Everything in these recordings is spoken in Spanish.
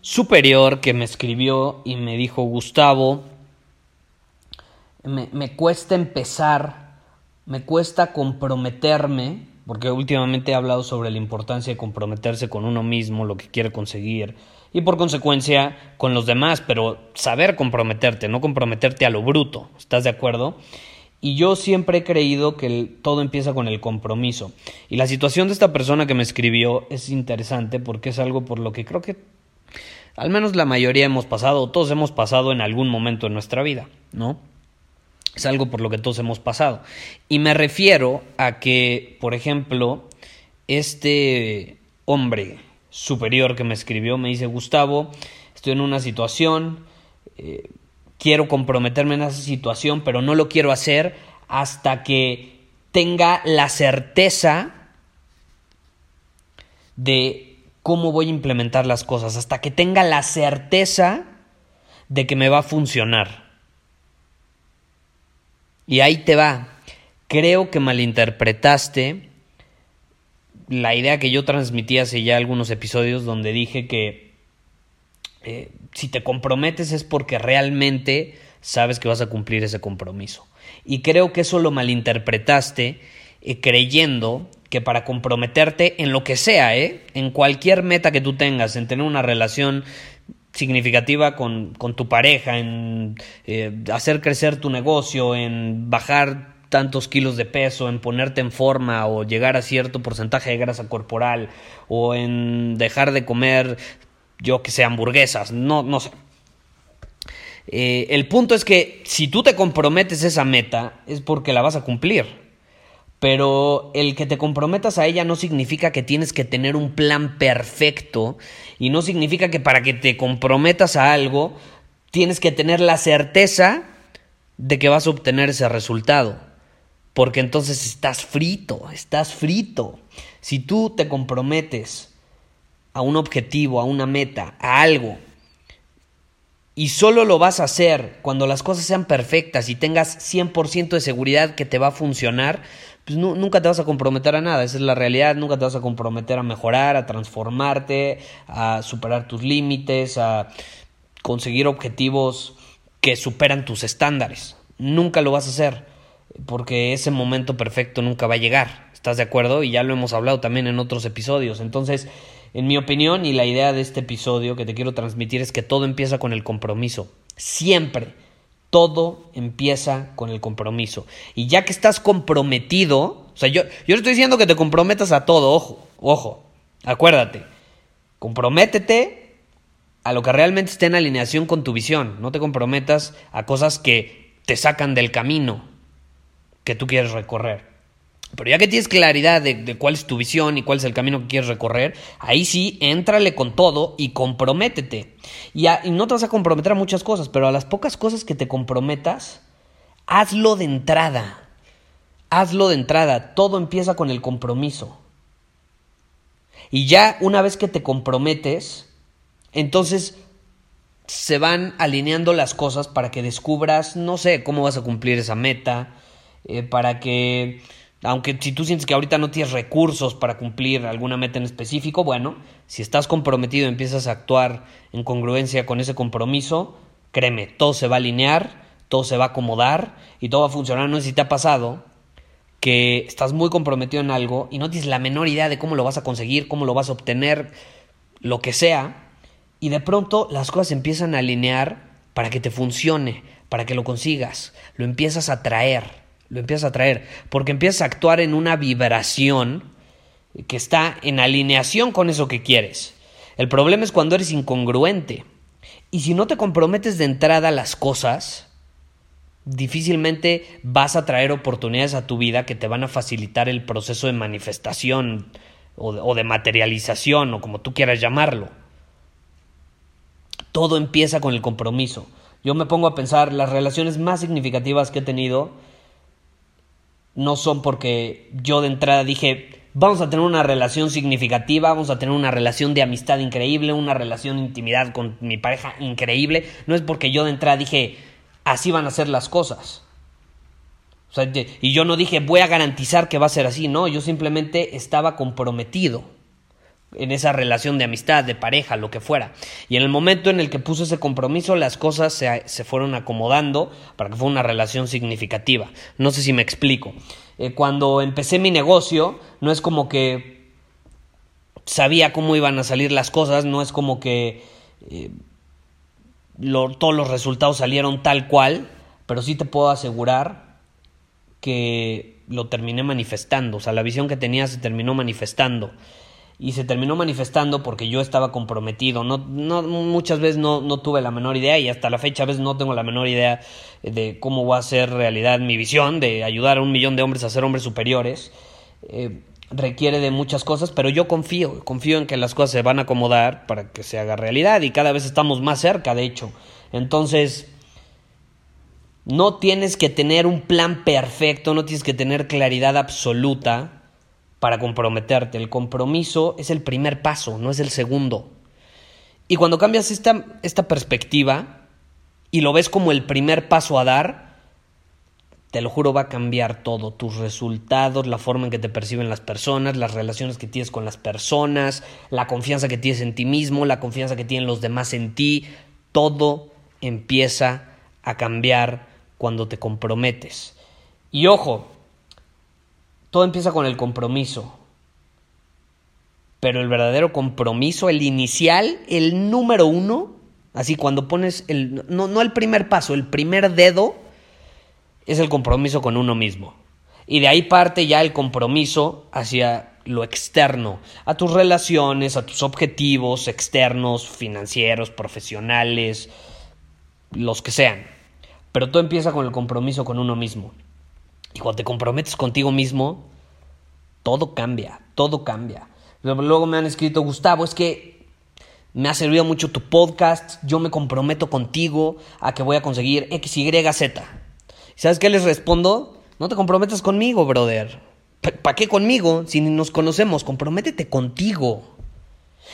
superior que me escribió y me dijo, Gustavo, me, me, cuesta empezar, me cuesta comprometerme, porque últimamente he hablado sobre la importancia de comprometerse con uno mismo, lo que quiere conseguir, y por consecuencia con los demás, pero saber comprometerte, no comprometerte a lo bruto, ¿estás de acuerdo? Y yo siempre he creído que todo empieza con el compromiso. Y la situación de esta persona que me escribió es interesante porque es algo por lo que creo que al menos la mayoría hemos pasado, todos hemos pasado en algún momento en nuestra vida, ¿no? Es algo por lo que todos hemos pasado. Y me refiero a que, por ejemplo, este hombre superior que me escribió me dice, Gustavo, estoy en una situación, eh, quiero comprometerme en esa situación, pero no lo quiero hacer hasta que tenga la certeza de cómo voy a implementar las cosas, hasta que tenga la certeza de que me va a funcionar. Y ahí te va. Creo que malinterpretaste la idea que yo transmití hace ya algunos episodios donde dije que eh, si te comprometes es porque realmente sabes que vas a cumplir ese compromiso. Y creo que eso lo malinterpretaste eh, creyendo que para comprometerte en lo que sea, ¿eh? en cualquier meta que tú tengas, en tener una relación significativa con, con tu pareja, en eh, hacer crecer tu negocio, en bajar tantos kilos de peso, en ponerte en forma o llegar a cierto porcentaje de grasa corporal o en dejar de comer, yo que sé, hamburguesas, no, no sé. Eh, el punto es que si tú te comprometes esa meta es porque la vas a cumplir. Pero el que te comprometas a ella no significa que tienes que tener un plan perfecto y no significa que para que te comprometas a algo tienes que tener la certeza de que vas a obtener ese resultado. Porque entonces estás frito, estás frito. Si tú te comprometes a un objetivo, a una meta, a algo, y solo lo vas a hacer cuando las cosas sean perfectas y tengas 100% de seguridad que te va a funcionar, pues nunca te vas a comprometer a nada, esa es la realidad, nunca te vas a comprometer a mejorar, a transformarte, a superar tus límites, a conseguir objetivos que superan tus estándares. Nunca lo vas a hacer, porque ese momento perfecto nunca va a llegar, ¿estás de acuerdo? Y ya lo hemos hablado también en otros episodios. Entonces, en mi opinión y la idea de este episodio que te quiero transmitir es que todo empieza con el compromiso, siempre todo empieza con el compromiso. Y ya que estás comprometido, o sea, yo, yo estoy diciendo que te comprometas a todo, ojo, ojo, acuérdate, comprométete a lo que realmente esté en alineación con tu visión, no te comprometas a cosas que te sacan del camino que tú quieres recorrer. Pero ya que tienes claridad de, cuál es tu visión y cuál es el camino que quieres recorrer, ahí sí, éntrale con todo y comprométete. Y, no te vas a comprometer a muchas cosas, pero a las pocas cosas que te comprometas, hazlo de entrada. Hazlo de entrada. Todo empieza con el compromiso. Y ya una vez que te comprometes, entonces se van alineando las cosas para que descubras, no sé, cómo vas a cumplir esa meta, eh, para que aunque si tú sientes que ahorita no tienes recursos para cumplir alguna meta en específico, bueno, si estás comprometido y empiezas a actuar en congruencia con ese compromiso, créeme, todo se va a alinear, todo se va a acomodar y todo va a funcionar. No sé si te ha pasado que estás muy comprometido en algo y no tienes la menor idea de cómo lo vas a conseguir, cómo lo vas a obtener, lo que sea, y de pronto las cosas empiezan a alinear para que te funcione, para que lo consigas, lo empiezas a traer, lo empiezas a traer, porque empiezas a actuar en una vibración que está en alineación con eso que quieres. El problema es cuando eres incongruente. Y si no te comprometes de entrada a las cosas, difícilmente vas a traer oportunidades a tu vida que te van a facilitar el proceso de manifestación o de, materialización o como tú quieras llamarlo. Todo empieza con el compromiso. Yo me pongo a pensar, las relaciones más significativas que he tenido no son porque yo de entrada dije, vamos a tener una relación significativa, vamos a tener una relación de amistad increíble, una relación de intimidad con mi pareja increíble. No es porque yo de entrada dije, así van a ser las cosas. y yo no dije, voy a garantizar que va a ser así, no, yo simplemente estaba comprometido en esa relación de amistad, de pareja, lo que fuera. Y en el momento en el que puse ese compromiso, las cosas se, se fueron acomodando para que fuera una relación significativa. No sé si me explico. Eh, cuando empecé mi negocio, no es como que sabía cómo iban a salir las cosas, no es como que eh, todos los resultados salieron tal cual, pero sí te puedo asegurar que lo terminé manifestando, o sea, la visión que tenía se terminó manifestando y se terminó manifestando porque yo estaba comprometido. No, no, muchas veces no, no, tuve la menor idea y hasta la fecha a veces no tengo la menor idea de cómo va a ser realidad mi visión de ayudar a un millón de hombres a ser hombres superiores. Eh, requiere de muchas cosas, pero yo confío, confío en que las cosas se van a acomodar para que se haga realidad y cada vez estamos más cerca, de hecho. Entonces, no tienes que tener un plan perfecto, no tienes que tener claridad absoluta para comprometerte. El compromiso es el primer paso, no es el segundo. Y cuando cambias esta, esta perspectiva y lo ves como el primer paso a dar, te lo juro, va a cambiar todo, tus resultados, la forma en que te perciben las personas, las relaciones que tienes con las personas, la confianza que tienes en ti mismo, la confianza que tienen los demás en ti, todo empieza a cambiar cuando te comprometes. Y ojo, todo empieza con el compromiso. Pero el verdadero compromiso, el inicial, el número uno, así cuando pones el, no, no el primer paso, el primer dedo, es el compromiso con uno mismo. Y de ahí parte ya el compromiso hacia lo externo, a tus relaciones, a tus objetivos externos, financieros, profesionales, los que sean. Pero todo empieza con el compromiso con uno mismo. Y cuando te comprometes contigo mismo, todo cambia, todo cambia. Luego me han escrito, Gustavo, es que me ha servido mucho tu podcast, yo me comprometo contigo a que voy a conseguir X, Y, Z. ¿Sabes qué les respondo? No te comprometas conmigo, brother. ¿Para qué conmigo? Si ni nos conocemos, comprométete contigo.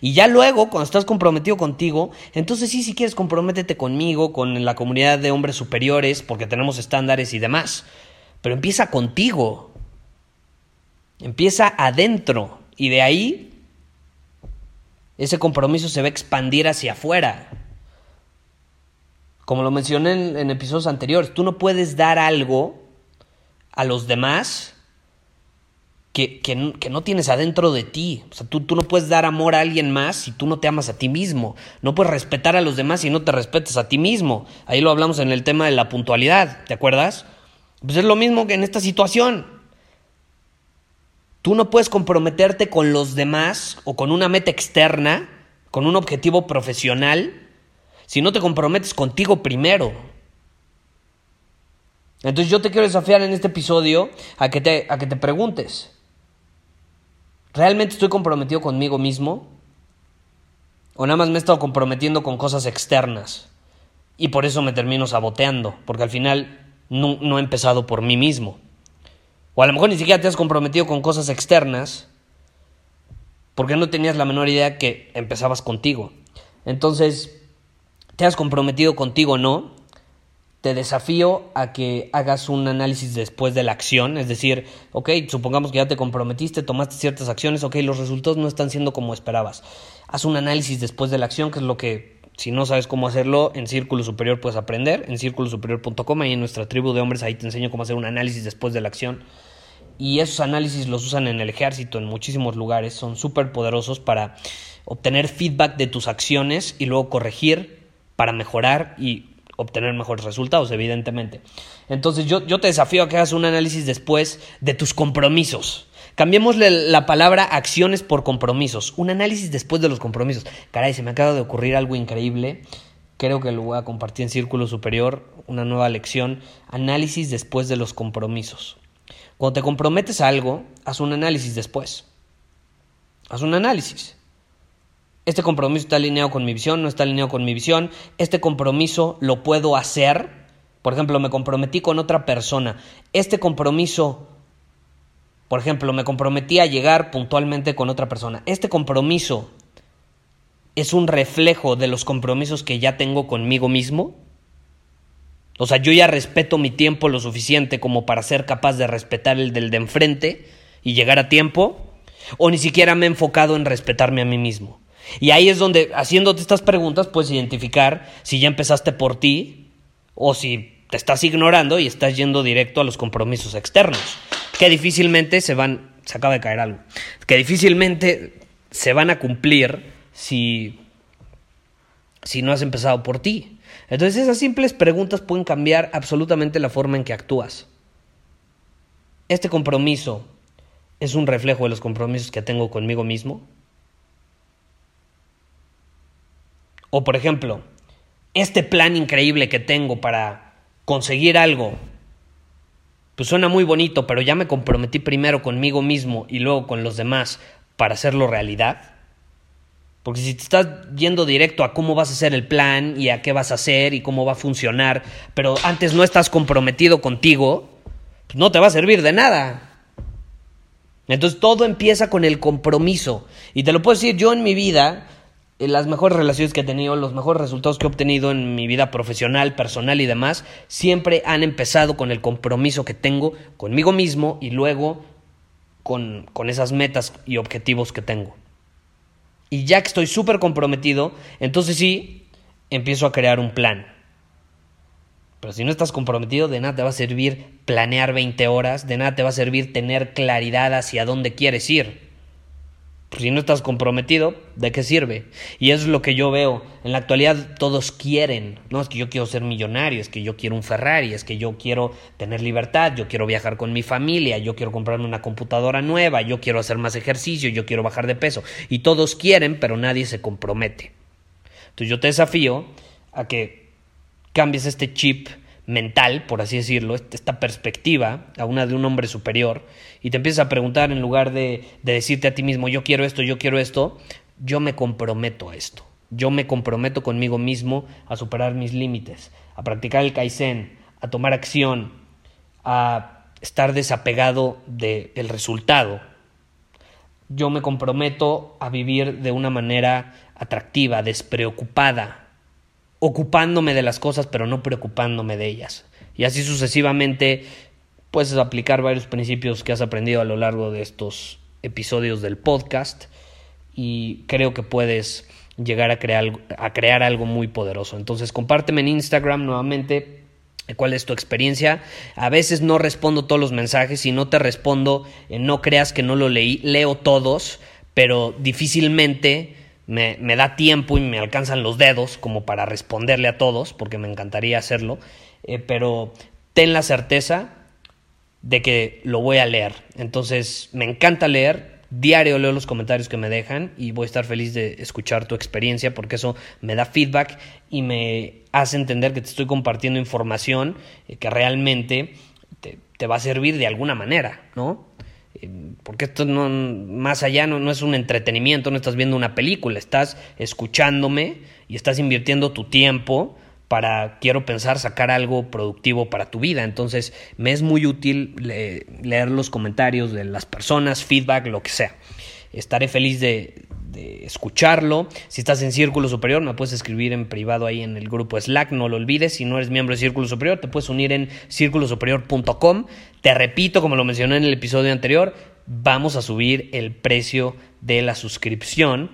Y ya luego, cuando estás comprometido contigo, entonces sí, si quieres, comprométete conmigo, con la comunidad de hombres superiores, porque tenemos estándares y demás. Pero empieza contigo. Empieza adentro. Y de ahí, ese compromiso se va a expandir hacia afuera. Como lo mencioné en, episodios anteriores, tú no puedes dar algo a los demás que, que, no tienes adentro de ti. O sea, tú, tú, no puedes dar amor a alguien más si tú no te amas a ti mismo. No puedes respetar a los demás si no te respetas a ti mismo. Ahí lo hablamos en el tema de la puntualidad, ¿te acuerdas? Pues es lo mismo que en esta situación. Tú no puedes comprometerte con los demás o con una meta externa, con un objetivo profesional, si no te comprometes contigo primero. Entonces yo te quiero desafiar en este episodio a que te, a que te preguntes, ¿realmente estoy comprometido conmigo mismo? ¿O nada más me he estado comprometiendo con cosas externas? Y por eso me termino saboteando, porque al final no, he empezado por mí mismo. O a lo mejor ni siquiera te has comprometido con cosas externas porque no tenías la menor idea que empezabas contigo. Entonces, te has comprometido contigo o no, te desafío a que hagas un análisis después de la acción, es decir, ok, supongamos que ya te comprometiste, tomaste ciertas acciones, ok, los resultados no están siendo como esperabas. Haz un análisis después de la acción, que es lo que si no sabes cómo hacerlo, en Círculo Superior puedes aprender, en círculosuperior.com, ahí en nuestra tribu de hombres, ahí te enseño cómo hacer un análisis después de la acción. Y esos análisis los usan en el ejército, en muchísimos lugares, son súper poderosos para obtener feedback de tus acciones y luego corregir para mejorar y obtener mejores resultados, evidentemente. Entonces yo, yo te desafío a que hagas un análisis después de tus compromisos. Cambiémosle la palabra acciones por compromisos. Un análisis después de los compromisos. Caray, se me acaba de ocurrir algo increíble. Creo que lo voy a compartir en Círculo Superior, una nueva lección. Análisis después de los compromisos. Cuando te comprometes a algo, haz un análisis después. Haz un análisis. Este compromiso está alineado con mi visión, no está alineado con mi visión. Este compromiso lo puedo hacer. Por ejemplo, me comprometí con otra persona. Este compromiso por ejemplo, me comprometí a llegar puntualmente con otra persona. Este compromiso es un reflejo de los compromisos que ya tengo conmigo mismo. O sea, yo ya respeto mi tiempo lo suficiente como para ser capaz de respetar el del de enfrente y llegar a tiempo. O ni siquiera me he enfocado en respetarme a mí mismo. Y ahí es donde, haciéndote estas preguntas, puedes identificar si ya empezaste por ti o si te estás ignorando y estás yendo directo a los compromisos externos que difícilmente se van, se acaba de caer algo, que difícilmente se van a cumplir si, si no has empezado por ti. Entonces esas simples preguntas pueden cambiar absolutamente la forma en que actúas. Este compromiso es un reflejo de los compromisos que tengo conmigo mismo. O por ejemplo, este plan increíble que tengo para conseguir algo pues suena muy bonito, pero ya me comprometí primero conmigo mismo y luego con los demás para hacerlo realidad. Porque si te estás yendo directo a cómo vas a hacer el plan y a qué vas a hacer y cómo va a funcionar, pero antes no estás comprometido contigo, pues no te va a servir de nada. Entonces todo empieza con el compromiso. Y te lo puedo decir, yo en mi vida las mejores relaciones que he tenido, los mejores resultados que he obtenido en mi vida profesional, personal y demás, siempre han empezado con el compromiso que tengo conmigo mismo y luego con, con esas metas y objetivos que tengo. Y ya que estoy súper comprometido, entonces sí, empiezo a crear un plan. Pero si no estás comprometido, de nada te va a servir planear 20 horas, de nada te va a servir tener claridad hacia dónde quieres ir. Pues, si no estás comprometido, ¿de qué sirve? Y es lo que yo veo. En la actualidad todos quieren, no es que yo quiero ser millonario, es que yo quiero un Ferrari, es que yo quiero tener libertad, yo quiero viajar con mi familia, yo quiero comprarme una computadora nueva, yo quiero hacer más ejercicio, yo quiero bajar de peso. Y todos quieren, pero nadie se compromete. Entonces yo te desafío a que cambies este chip mental, por así decirlo, esta perspectiva a una de un hombre superior, y te empiezas a preguntar en lugar de, de, decirte a ti mismo, yo quiero esto, yo quiero esto, yo me comprometo a esto. Yo me comprometo conmigo mismo a superar mis límites, a practicar el Kaizen, a tomar acción, a estar desapegado del resultado. Yo me comprometo a vivir de una manera atractiva, despreocupada, ocupándome de las cosas pero no preocupándome de ellas. Y así sucesivamente puedes aplicar varios principios que has aprendido a lo largo de estos episodios del podcast y creo que puedes llegar a crear, a crear algo muy poderoso. Entonces compárteme en Instagram nuevamente cuál es tu experiencia. A veces no respondo todos los mensajes y no te respondo, no creas que no lo leí, leo todos, pero difícilmente me, me, da tiempo y me alcanzan los dedos como para responderle a todos, porque me encantaría hacerlo, eh, pero ten la certeza de que lo voy a leer. Entonces, me encanta leer, diario leo los comentarios que me dejan y voy a estar feliz de escuchar tu experiencia porque eso me da feedback y me hace entender que te estoy compartiendo información eh, que realmente te, te va a servir de alguna manera, ¿no? Porque esto no, más allá no, no, es un entretenimiento, no estás viendo una película, estás escuchándome y estás invirtiendo tu tiempo para, quiero pensar, sacar algo productivo para tu vida. Entonces, me es muy útil leer los comentarios de las personas, feedback, lo que sea. Estaré feliz de, escucharlo. Si estás en Círculo Superior, me puedes escribir en privado ahí en el grupo Slack, no lo olvides. Si no eres miembro de Círculo Superior, te puedes unir en círculosuperior.com. Te repito, como lo mencioné en el episodio anterior, vamos a subir el precio de la suscripción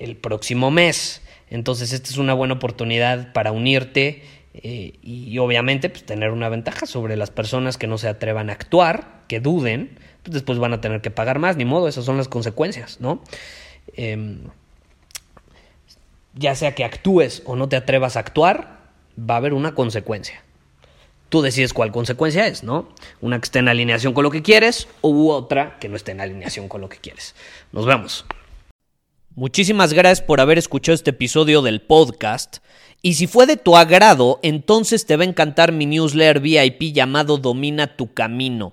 el próximo mes. Entonces, esta es una buena oportunidad para unirte eh, y, obviamente pues, tener una ventaja sobre las personas que no se atrevan a actuar, que duden, pues después van a tener que pagar más, ni modo, esas son las consecuencias, ¿no? Em, ya sea que actúes o no te atrevas a actuar, va a haber una consecuencia. Tú decides cuál consecuencia es, ¿no? Una que esté en alineación con lo que quieres u otra que no esté en alineación con lo que quieres. Nos vemos. Muchísimas gracias por haber escuchado este episodio del podcast. Y si fue de tu agrado, entonces te va a encantar mi newsletter VIP llamado Domina tu Camino.